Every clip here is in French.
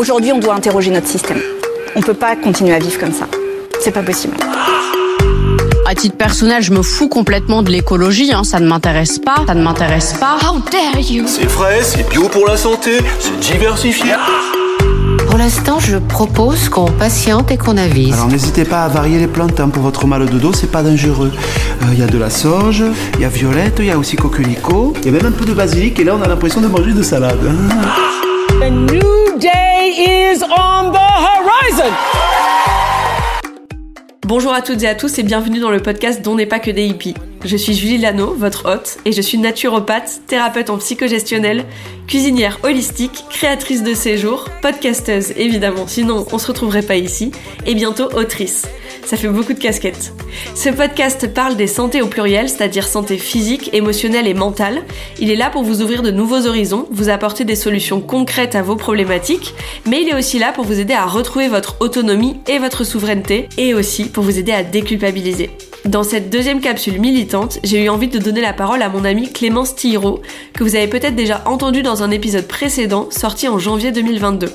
Aujourd'hui, on doit interroger notre système. On peut pas continuer à vivre comme ça. C'est pas possible. À titre personnel, je me fous complètement de l'écologie, hein. ça ne m'intéresse pas, ça ne m'intéresse pas. How dare you? C'est frais, c'est bio pour la santé, c'est diversifié. Pour l'instant, je propose qu'on patiente et qu'on avise. Alors n'hésitez pas à varier les plantes hein, pour votre mal de dos, c'est pas dangereux. Il y a de la sauge, il y a violette, il y a aussi coquelicot, il y a même un peu de basilic et là on a l'impression de manger de salade. hein. A new day is on the horizon. Bonjour à toutes et à tous et bienvenue dans le podcast dont n'est pas que des hippies. Je suis Julie Lano, votre hôte, et je suis naturopathe, thérapeute en psychogestionnel, cuisinière holistique, créatrice de séjours, podcasteuse évidemment, sinon on se retrouverait pas ici, et bientôt autrice. Ça fait beaucoup de casquettes. Ce podcast parle des santé au pluriel, c'est-à-dire santé physique, émotionnelle et mentale. Il est là pour vous ouvrir de nouveaux horizons, vous apporter des solutions concrètes à vos problématiques, mais il est aussi là pour vous aider à retrouver votre autonomie et votre souveraineté, et aussi pour vous aider à déculpabiliser. Dans cette deuxième capsule militante, j'ai eu envie de donner la parole à mon amie Clémence Thiraud, que vous avez peut-être déjà entendu dans un épisode précédent sorti en janvier 2022.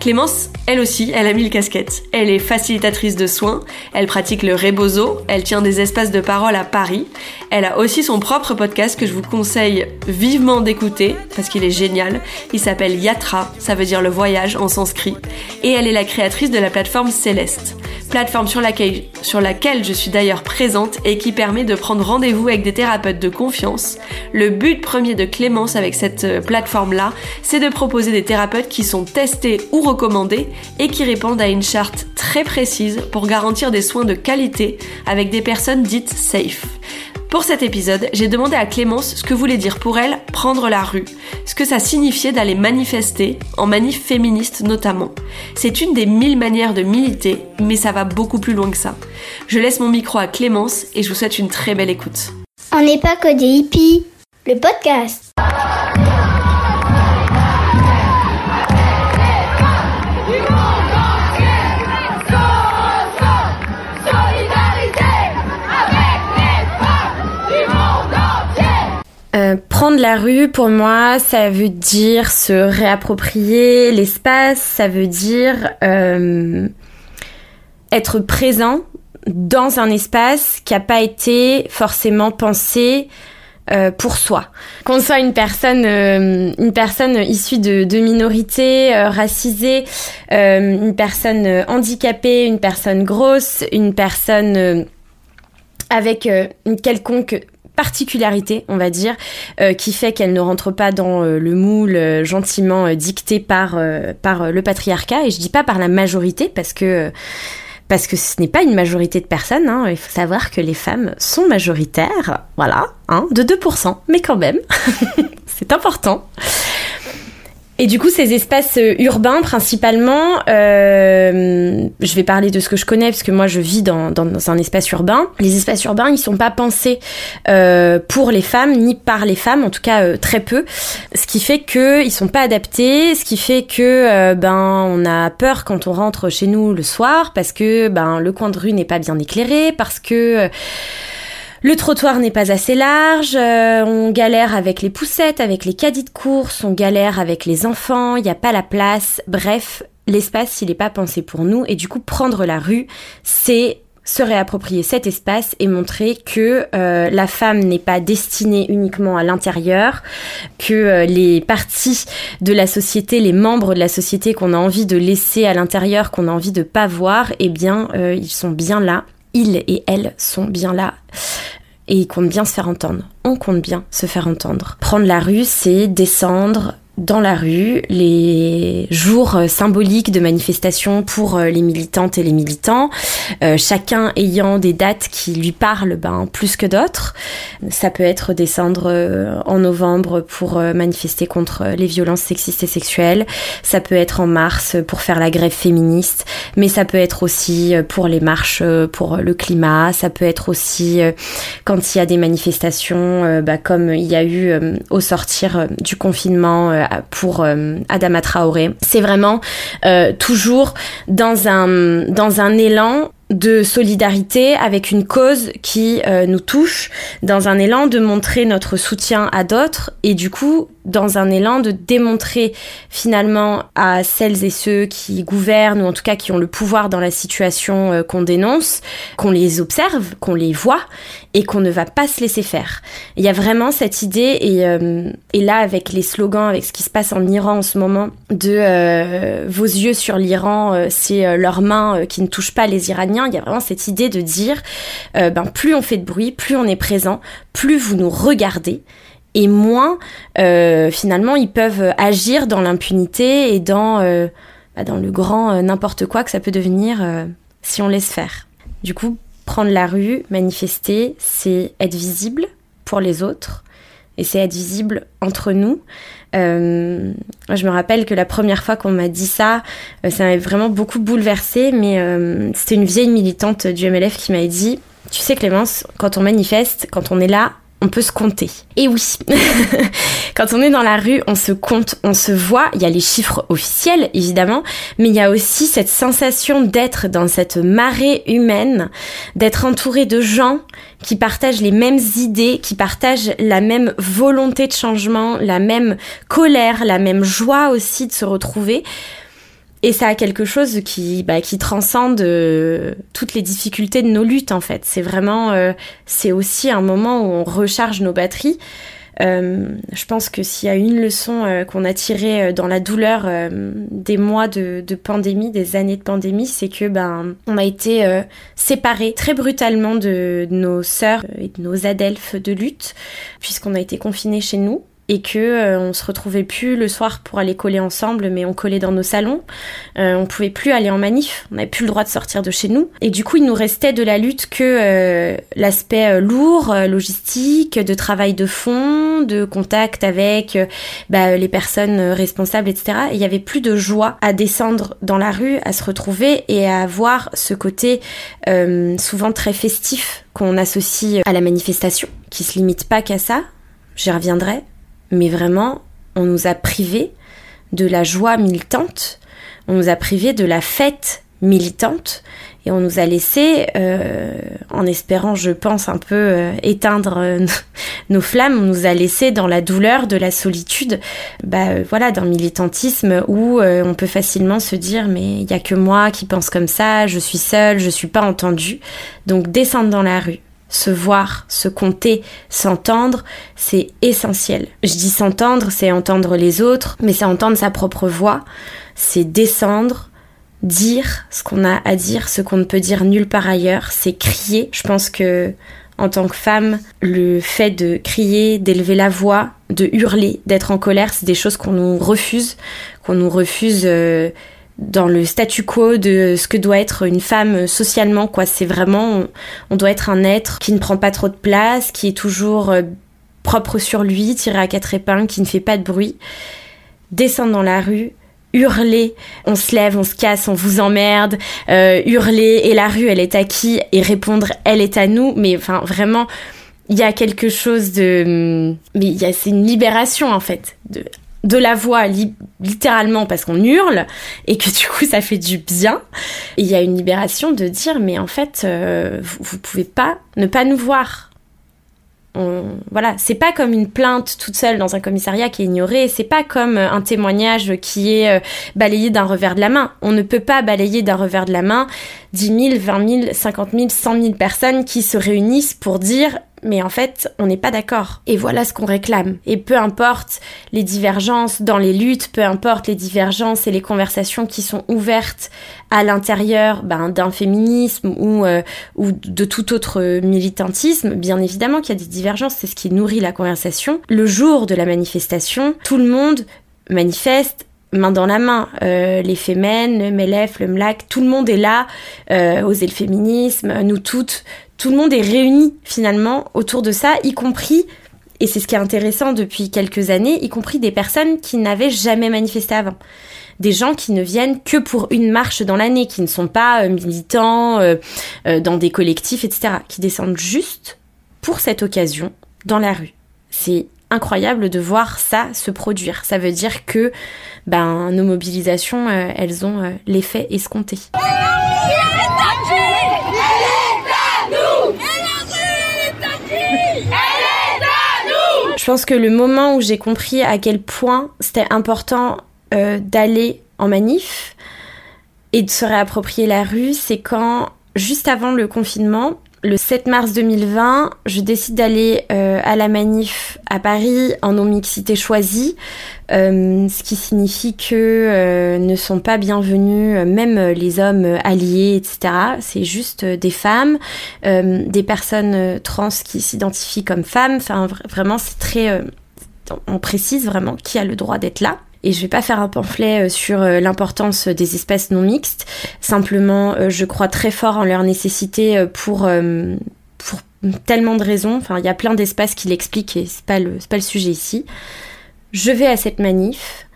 Clémence, elle aussi, elle a mille casquettes. Elle est facilitatrice de soins, elle pratique le rebozo, elle tient des espaces de parole à Paris. Elle a aussi son propre podcast que je vous conseille vivement d'écouter parce qu'il est génial. Il s'appelle Yatra, ça veut dire le voyage en sanskrit. Et elle est la créatrice de la plateforme Céleste. Plateforme sur laquelle, sur laquelle je suis d'ailleurs présente et qui permet de prendre rendez-vous avec des thérapeutes de confiance. Le but premier de Clémence avec cette euh, plateforme-là, c'est de proposer des thérapeutes qui sont testés ou et qui répondent à une charte très précise pour garantir des soins de qualité avec des personnes dites safe. Pour cet épisode, j'ai demandé à Clémence ce que voulait dire pour elle prendre la rue, ce que ça signifiait d'aller manifester, en manif féministe notamment. C'est une des mille manières de militer, mais ça va beaucoup plus loin que ça. Je laisse mon micro à Clémence et je vous souhaite une très belle écoute. On n'est pas que des hippies. Le podcast. Prendre la rue, pour moi, ça veut dire se réapproprier l'espace, ça veut dire euh, être présent dans un espace qui n'a pas été forcément pensé euh, pour soi. Qu'on soit une personne, euh, une personne issue de, de minorités euh, racisées, euh, une personne handicapée, une personne grosse, une personne avec une quelconque particularité, on va dire, euh, qui fait qu'elle ne rentre pas dans euh, le moule euh, gentiment dicté par, par le patriarcat. Et je dis pas par la majorité, parce que, parce que ce n'est pas une majorité de personnes. hein. Il faut savoir que les femmes sont majoritaires, voilà, hein, de 2%, mais quand même, c'est important. Et du coup, ces espaces euh, urbains, principalement, euh, je vais parler de ce que je connais, parce que moi, je vis dans, dans, dans un espace urbain. Les espaces urbains, ils sont pas pensés euh, pour les femmes, ni par les femmes, en tout cas euh, très peu. Ce qui fait que ils sont pas adaptés, ce qui fait que euh, ben on a peur quand on rentre chez nous le soir, parce que ben le coin de rue n'est pas bien éclairé, parce que euh, le trottoir n'est pas assez large, euh, on galère avec les poussettes, avec les caddies de course, on galère avec les enfants, il n'y a pas la place. Bref, l'espace, il n'est pas pensé pour nous. Et du coup, prendre la rue, c'est se réapproprier cet espace et montrer que euh, la femme n'est pas destinée uniquement à l'intérieur, que euh, les parties de la société, les membres de la société qu'on a envie de laisser à l'intérieur, qu'on a envie de pas voir, eh bien, euh, ils sont bien là. Ils et elles sont bien là et ils comptent bien se faire entendre. On compte bien se faire entendre. Prendre la rue, c'est descendre dans la rue les jours euh, symboliques de manifestation pour euh, les militantes et les militants, euh, chacun ayant des dates qui lui parlent ben, plus que d'autres. Ça peut être descendre en novembre pour manifester contre les violences sexistes et sexuelles, ça peut être en mars pour faire la grève féministe, mais ça peut être aussi pour les marches pour le climat, ça peut être aussi quand il y a des manifestations bah, comme il y a eu au sortir du confinement pour euh, Adama Traoré. C'est vraiment euh, toujours dans un, dans un élan de solidarité avec une cause qui euh, nous touche, dans un élan de montrer notre soutien à d'autres et du coup dans un élan de démontrer finalement à celles et ceux qui gouvernent ou en tout cas qui ont le pouvoir dans la situation euh, qu'on dénonce, qu'on les observe, qu'on les voit et qu'on ne va pas se laisser faire. Il y a vraiment cette idée et, euh, et là avec les slogans, avec ce qui se passe en Iran en ce moment, de euh, vos yeux sur l'Iran, c'est leurs mains qui ne touchent pas les Iraniens. Il y a vraiment cette idée de dire, ben plus on fait de bruit, plus on est présent, plus vous nous regardez et moins euh, finalement ils peuvent agir dans l'impunité et dans, euh, bah, dans le grand euh, n'importe quoi que ça peut devenir si on laisse faire. Du coup, prendre la rue, manifester, c'est être visible pour les autres et c'est être visible entre nous. Euh, je me rappelle que la première fois qu'on m'a dit ça, ça m'avait vraiment beaucoup bouleversée, mais c'était une vieille militante du MLF qui m'avait dit, tu sais Clémence, quand on manifeste, quand on est là, on peut se compter. Et oui, quand on est dans la rue, on se compte, on se voit, il y a les chiffres officiels évidemment, mais il y a aussi cette sensation d'être dans cette marée humaine, d'être entouré de gens qui partagent les mêmes idées, qui partagent la même volonté de changement, la même colère, la même joie aussi de se retrouver. Et ça a quelque chose qui, bah, qui transcende euh, toutes les difficultés de nos luttes en fait. C'est vraiment, euh, c'est aussi un moment où on recharge nos batteries. Euh, je pense que s'il y a une leçon qu'on a tirée dans la douleur des mois de, pandémie, des années de pandémie, c'est que ben on a été séparés très brutalement de, de nos sœurs et de nos adelphes de lutte, puisqu'on a été confinés chez nous et que euh, on se retrouvait plus le soir pour aller coller ensemble, mais on collait dans nos salons. Euh, on pouvait plus aller en manif, on n'avait plus le droit de sortir de chez nous. Et du coup, il nous restait de la lutte que euh, l'aspect euh, lourd, logistique, de travail de fond, de contact avec bah, les personnes responsables, etc. Et il y avait plus de joie à descendre dans la rue, à se retrouver et à avoir ce côté souvent très festif qu'on associe à la manifestation, qui se limite pas qu'à ça. J'y reviendrai, mais vraiment, on nous a privés de la joie militante, on nous a privés de la fête militante, et on nous a laissé, euh, en espérant, je pense, un peu euh, éteindre euh, nos flammes, on nous a laissé dans la douleur de la solitude, bah, voilà, d'un militantisme où on peut facilement se dire mais il y a que moi qui pense comme ça, je suis seule, je suis pas entendue. Donc descendre dans la rue, se voir, se compter, s'entendre, c'est essentiel. Je dis s'entendre, c'est entendre les autres, mais c'est entendre sa propre voix, c'est descendre, dire ce qu'on a à dire, ce qu'on ne peut dire nulle part ailleurs, c'est crier. Je pense que en tant que femme, le fait de crier, d'élever la voix, de hurler, d'être en colère, c'est des choses qu'on nous refuse, qu'on nous refuse euh, dans le statu quo de ce que doit être une femme socialement quoi. C'est vraiment on, doit être un être qui ne prend pas trop de place qui est toujours euh, propre sur lui tiré à quatre épingles qui ne fait pas de bruit descendre dans la rue hurler, on se lève, on se casse, on vous emmerde, euh, hurler et la rue elle est à qui? Et répondre elle est à nous, mais enfin vraiment il y a quelque chose de mais il y a c'est une libération en fait de de la voix littéralement parce qu'on hurle et que du coup ça fait du bien. il y a une libération de dire mais en fait euh, vous, pouvez pas ne pas nous voir. voilà, c'est pas comme une plainte toute seule dans un commissariat qui est ignorée, c'est pas comme un témoignage qui est euh, balayé d'un revers de la main. On ne peut pas balayer d'un revers de la main 10 000, 20 000, 50 000, 100 000 personnes qui se réunissent pour dire mais en fait, on n'est pas d'accord. Et voilà ce qu'on réclame. Et peu importe les divergences dans les luttes, peu importe les divergences et les conversations qui sont ouvertes à l'intérieur ben, d'un féminisme ou, euh, ou de tout autre militantisme, bien évidemment qu'il y a des divergences, c'est ce qui nourrit la conversation. Le jour de la manifestation, tout le monde manifeste main dans la main. Euh, les le MELEF, le MLAC, tout le monde est là, euh, oser le féminisme, nous toutes, tout le monde est réuni finalement autour de ça, y compris, et c'est ce qui est intéressant depuis quelques années, y compris des personnes qui n'avaient jamais manifesté avant. Des gens qui ne viennent que pour une marche dans l'année, qui ne sont pas euh, militants euh, euh, dans des collectifs, etc., qui descendent juste pour cette occasion dans la rue. C'est incroyable de voir ça se produire. Ça veut dire que ben, nos mobilisations, elles ont l'effet escompté. Pense que le moment où j'ai compris à quel point c'était important euh, d'aller en manif et de se réapproprier la rue, c'est quand, juste avant le confinement, le 7 mars 2020, je décide d'aller euh, à la manif à Paris en non-mixité choisie, euh, ce qui signifie que euh, ne sont pas bienvenus même les hommes alliés, etc. C'est juste des femmes, des personnes trans qui s'identifient comme femmes. Enfin, vr- vraiment, c'est très... on précise vraiment qui a le droit d'être là. Et je vais pas faire un pamphlet euh, sur euh, l'importance des espaces non mixtes. Simplement, euh, je crois très fort en leur nécessité euh, pour euh, pour tellement de raisons. Enfin, il y a plein d'espaces qui l'expliquent et c'est pas le pas le sujet ici. Je vais à cette manif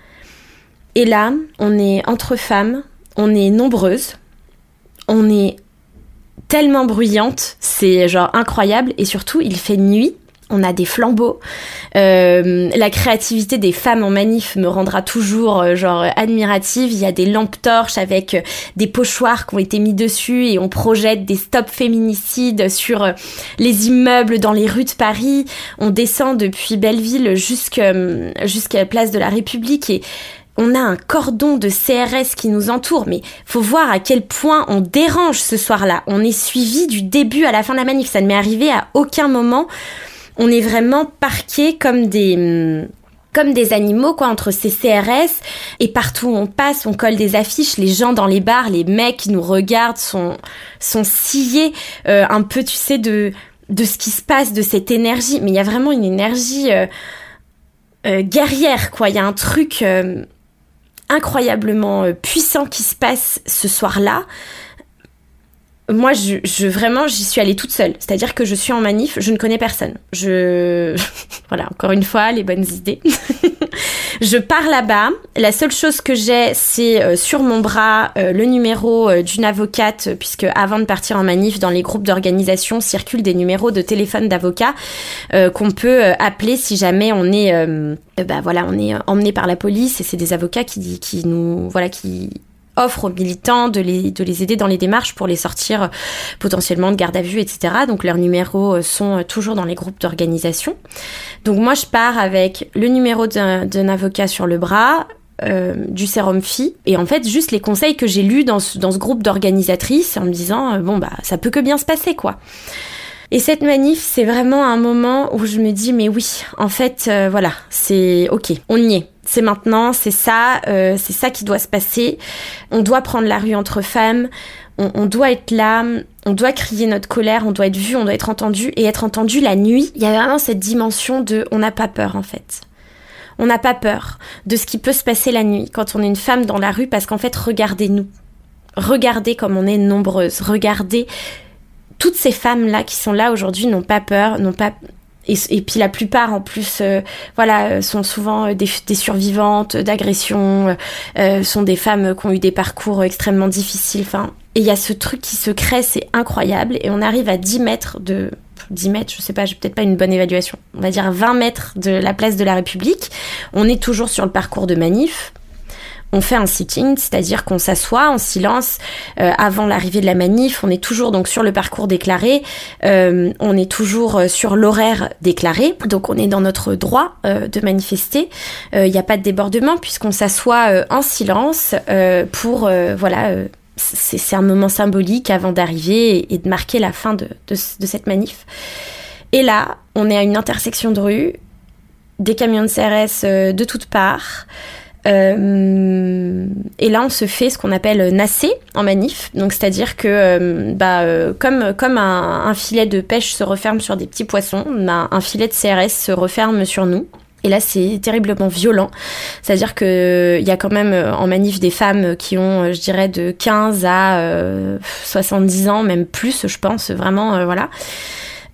et là, on est entre femmes, on est nombreuses, on est tellement bruyante, c'est genre incroyable et surtout il fait nuit. On a des flambeaux. Euh, la créativité des femmes en manif me rendra toujours euh, genre admirative. Il y a des lampes torches avec euh, des pochoirs qui ont été mis dessus et on projette des stops féminicides sur les immeubles dans les rues de Paris. On descend depuis Belleville jusqu'à la place de la République et on a un cordon de CRS qui nous entoure, mais faut voir à quel point on dérange ce soir-là. On est suivi du début à la fin de la manif. Ça ne m'est arrivé à aucun moment. On est vraiment parqués comme des hum, animaux quoi entre ces CRS et partout où on passe on colle des affiches les gens dans les bars les mecs qui nous regardent sont sciés euh, un peu tu sais de ce qui se passe de cette énergie. Mais il y a vraiment une énergie euh, euh, guerrière quoi. Il y a un truc incroyablement puissant qui se passe ce soir-là. Moi, je, je vraiment, j'y suis allée toute seule. C'est-à-dire que je suis en manif, je ne connais personne. Je, voilà, encore une fois, les bonnes idées. je pars là-bas. La seule chose que j'ai, c'est euh, sur mon bras euh, le numéro euh, d'une avocate, puisque avant de partir en manif, dans les groupes d'organisation circulent des numéros de téléphone d'avocats euh, qu'on peut euh, appeler si jamais on est, bah voilà, on est emmené par la police. Et c'est des avocats qui, qui nous, voilà, qui offrent aux militants de les, de les aider dans les démarches pour les sortir euh, potentiellement de garde à vue, etc. Donc leurs numéros euh, sont euh, toujours dans les groupes d'organisation. Donc moi je pars avec le numéro d'un avocat sur le bras, du sérum phi et en fait juste les conseils que j'ai lus dans ce, groupe d'organisatrices en me disant bon bah ça peut que bien se passer quoi. Et cette manif, c'est vraiment un moment où je me dis, mais oui, en fait, euh, voilà, c'est ok, on y est. C'est maintenant, c'est ça, euh, c'est ça qui doit se passer. On doit prendre la rue entre femmes, on, on doit être là, on doit crier notre colère, on doit être vu, on doit être entendu, et être entendu la nuit. Il y a vraiment cette dimension de, on n'a pas peur en fait. On n'a pas peur de ce qui peut se passer la nuit quand on est une femme dans la rue, parce qu'en fait, regardez-nous. Regardez comme on est nombreuses. Regardez toutes ces femmes-là qui sont là aujourd'hui n'ont pas peur, n'ont pas et, puis la plupart en plus, euh, voilà, sont souvent des, des survivantes d'agressions, euh, sont des femmes qui ont eu des parcours extrêmement difficiles. Enfin, et il y a ce truc qui se crée, c'est incroyable, et on arrive à 10 mètres de 10 mètres, je sais pas, j'ai peut-être pas une bonne évaluation. On va dire 20 mètres de la place de la République. On est toujours sur le parcours de manif on fait un sitting, c'est-à-dire qu'on s'assoit en silence euh, avant l'arrivée de la manif. On est toujours donc sur le parcours déclaré, euh, on est toujours sur l'horaire déclaré, donc on est dans notre droit euh, de manifester. Il n'y a pas de débordement puisqu'on s'assoit en silence pour voilà. c'est un moment symbolique avant d'arriver et, de marquer la fin de cette manif. Et là, on est à une intersection de rue, des camions de CRS de toutes parts. Euh, et là, on se fait ce qu'on appelle nasser en manif. Donc, c'est-à-dire que, euh, bah, euh, comme, comme un, un, filet de pêche se referme sur des petits poissons, bah, un filet de CRS se referme sur nous. Et là, c'est terriblement violent. C'est-à-dire que il y a quand même en manif des femmes qui ont, je dirais, de 15 à 70 ans, même plus, je pense, vraiment, voilà.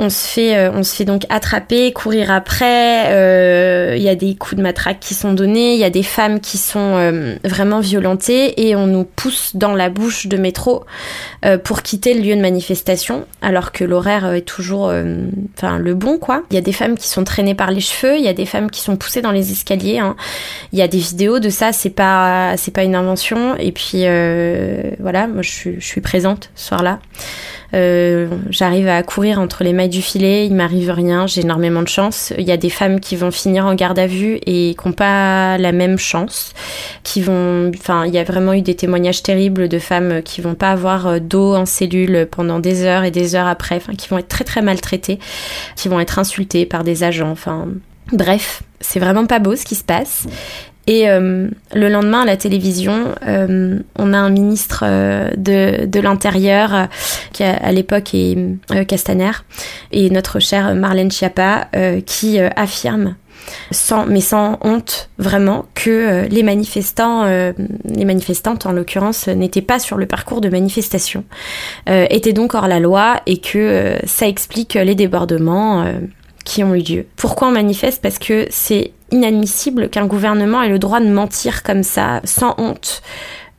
On se fait, euh, on se fait donc attraper, courir après. Il euh, y a des coups de matraque qui sont donnés. Il y a des femmes qui sont euh, vraiment violentées et on nous pousse dans la bouche de métro pour quitter le lieu de manifestation, alors que l'horaire est toujours, enfin le bon quoi. Il y a des femmes qui sont traînées par les cheveux. Il y a des femmes qui sont poussées dans les escaliers. Il hein. y a des vidéos de ça. C'est pas, c'est pas une invention. Et puis voilà, moi je suis, je suis présente ce soir-là. Euh, j'arrive à courir entre les mailles dû filer, il m'arrive rien, j'ai énormément de chance. Il y a des femmes qui vont finir en garde à vue et qui n'ont pas la même chance, qui vont, enfin, il y a vraiment eu des témoignages terribles de femmes qui vont pas avoir d'eau en cellule pendant des heures et des heures après, qui vont être très très maltraitées, qui vont être insultées par des agents, enfin, bref, c'est vraiment pas beau ce qui se passe. Et euh, le lendemain à la télévision, euh, on a un ministre euh, de, de l'Intérieur qui à l'époque est Castaner et notre chère Marlène Schiappa qui affirme sans, mais sans honte vraiment que les manifestants, les manifestantes en l'occurrence, n'étaient pas sur le parcours de manifestation, étaient donc hors la loi et que ça explique les débordements qui ont eu lieu. Pourquoi on manifeste? Parce que c'est inadmissible qu'un gouvernement ait le droit de mentir comme ça, sans honte,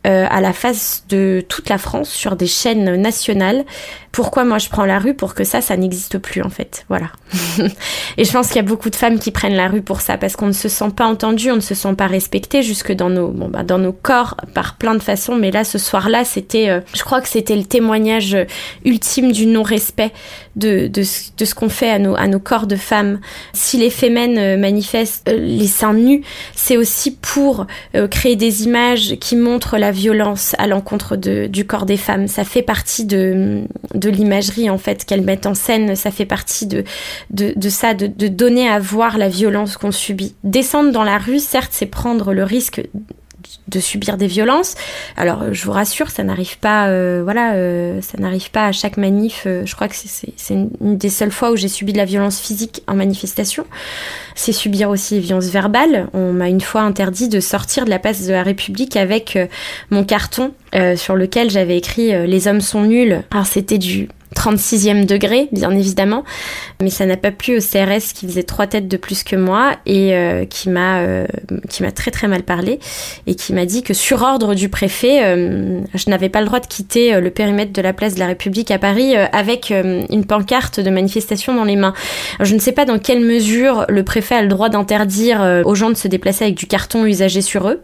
euh, à la face de toute la France sur des chaînes nationales. Pourquoi moi je prends la rue pour que ça, ça n'existe plus en fait? Voilà. et je pense qu'il y a beaucoup de femmes qui prennent la rue pour ça parce qu'on ne se sent pas entendu, on ne se sent pas respecté jusque dans nos, bon, bah, dans nos corps par plein de façons. Mais là, ce soir-là, c'était, euh, je crois que c'était le témoignage ultime du non-respect de, de, ce qu'on fait à nos, à nos corps de femmes. Si les fémènes euh, manifestent les seins nus, c'est aussi pour créer des images qui montrent la violence à l'encontre du corps des femmes. Ça fait partie de, l'imagerie en fait qu'elles mettent en scène. Ça fait partie de, ça, de donner à voir la violence qu'on subit. Descendre dans la rue, certes, c'est prendre le risque de subir des violences. Alors, je vous rassure, ça n'arrive pas, euh, voilà, euh, ça n'arrive pas à chaque manif. Euh, je crois que c'est une, des seules fois où j'ai subi de la violence physique en manifestation. C'est subir aussi les violences verbales. On m'a une fois interdit de sortir de la place de la République avec mon carton sur lequel j'avais écrit Les hommes sont nuls. Alors, c'était du 36e degré, bien évidemment, mais ça n'a pas plu au CRS qui faisait trois têtes de plus que moi et euh, qui m'a euh, qui m'a très très mal parlé et qui m'a dit que sur ordre du préfet, euh, je n'avais pas le droit de quitter le périmètre de la place de la République à Paris avec une pancarte de manifestation dans les mains. je ne sais pas dans quelle mesure le préfet a le droit d'interdire aux gens de se déplacer avec du carton usagé sur eux.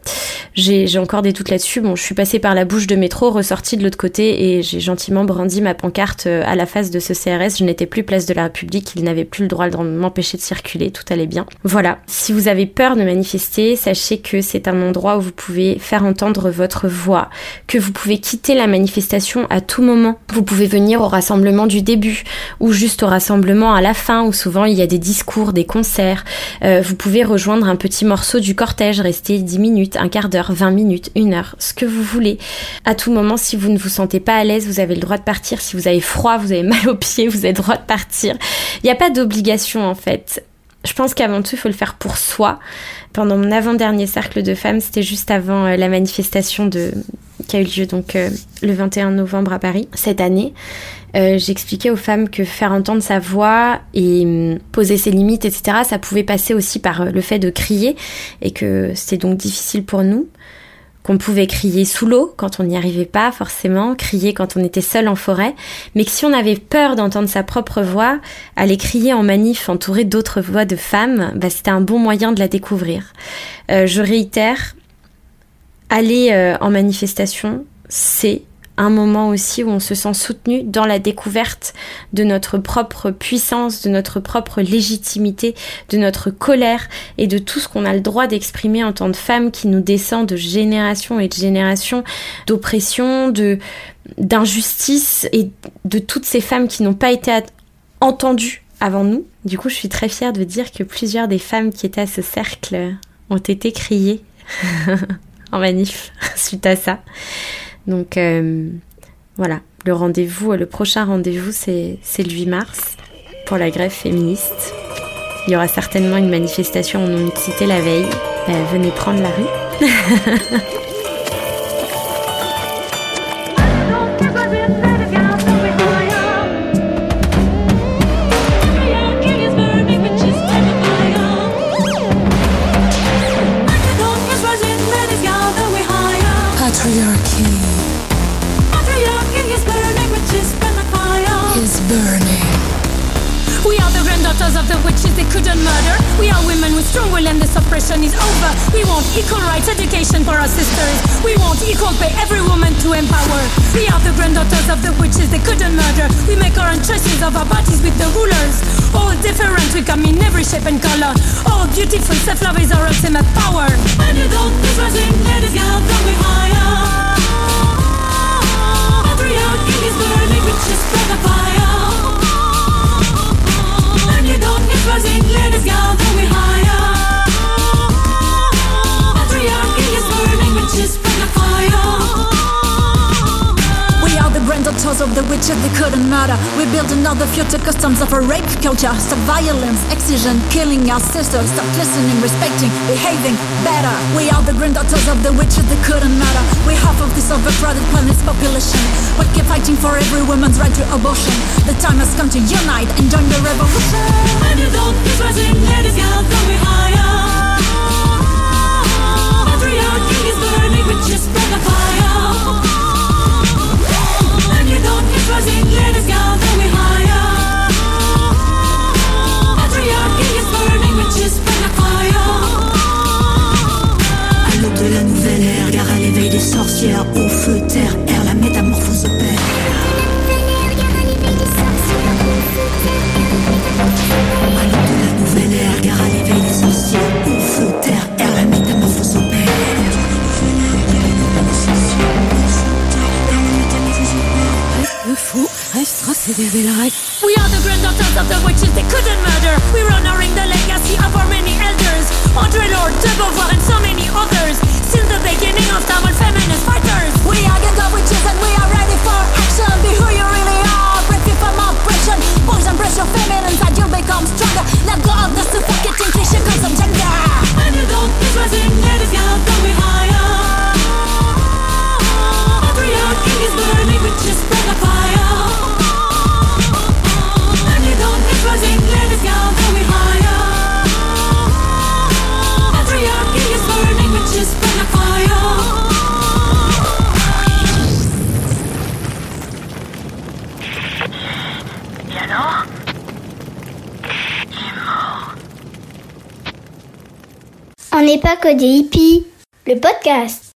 J'ai encore des doutes là-dessus. Bon, je suis passée par la bouche de métro, ressortie de l'autre côté et j'ai gentiment brandi ma pancarte à la face de ce CRS, je n'étais plus place de la République, il n'avait plus le droit de m'empêcher de circuler, tout allait bien. Voilà, si vous avez peur de manifester, sachez que c'est un endroit où vous pouvez faire entendre votre voix, que vous pouvez quitter la manifestation à tout moment. Vous pouvez venir au rassemblement du début ou juste au rassemblement à la fin où souvent il y a des discours, des concerts. Euh, vous pouvez rejoindre un petit morceau du cortège, rester 10 minutes, un quart d'heure, 20 minutes, une heure, ce que vous voulez. À tout moment, si vous ne vous sentez pas à l'aise, vous avez le droit de partir. Si vous avez froid, vous avez mal aux pieds, vous avez droit de partir. Il n'y a pas d'obligation en fait. Je pense qu'avant tout, il faut le faire pour soi. Pendant mon avant-dernier cercle de femmes, c'était juste avant euh, la manifestation de... qui a eu lieu donc euh, le 21 novembre à Paris cette année. Euh, j'expliquais aux femmes que faire entendre sa voix et hum, poser ses limites, etc., ça pouvait passer aussi par le fait de crier et que c'était donc difficile pour nous qu'on pouvait crier sous l'eau quand on n'y arrivait pas forcément, crier quand on était seul en forêt, mais que si on avait peur d'entendre sa propre voix, aller crier en manif entouré d'autres voix de femmes, bah, c'était un bon moyen de la découvrir. Euh, je réitère, aller euh, en manifestation, c'est un moment aussi où on se sent soutenu dans la découverte de notre propre puissance, de notre propre légitimité, de notre colère et de tout ce qu'on a le droit d'exprimer en tant que femme qui nous descend de génération et de génération d'oppression, de d'injustice et de toutes ces femmes qui n'ont pas été entendues avant nous. Du coup, je suis très fière de dire que plusieurs des femmes qui étaient à ce cercle ont été criées en manif suite à ça. Donc euh, voilà, le rendez-vous, le prochain rendez-vous, c'est le 8 mars pour la grève féministe. Il y aura certainement une manifestation en non-mixité la veille. Euh, venez prendre la rue. the witches they couldn't murder. We are women with strong will and this oppression is over. We want equal rights, education for our sisters. We want equal pay, every woman to empower. We are the granddaughters of the witches they couldn't murder. We make our own choices of our bodies with the rulers. All different, we come in every shape and color. All beautiful, self-love is our ultimate power. And you don't is rising, let us go, going higher. Patriarchy is burning, the fire. You don't is of the witches they couldn't murder. We build another future customs of a rape culture. Stop violence, excision, killing our sisters. Stop listening, respecting, behaving better. We are the granddaughters of the witches they couldn't murder. We're half of this overcrowded planet's population. We keep fighting for every woman's right to abortion. The time has come to unite and join the revolution. And you don't is rising, us go, going higher. Patriarchy is burning, witches spread the fire. Cause in the end it's gonna take me higher. Que des hippies. Le podcast.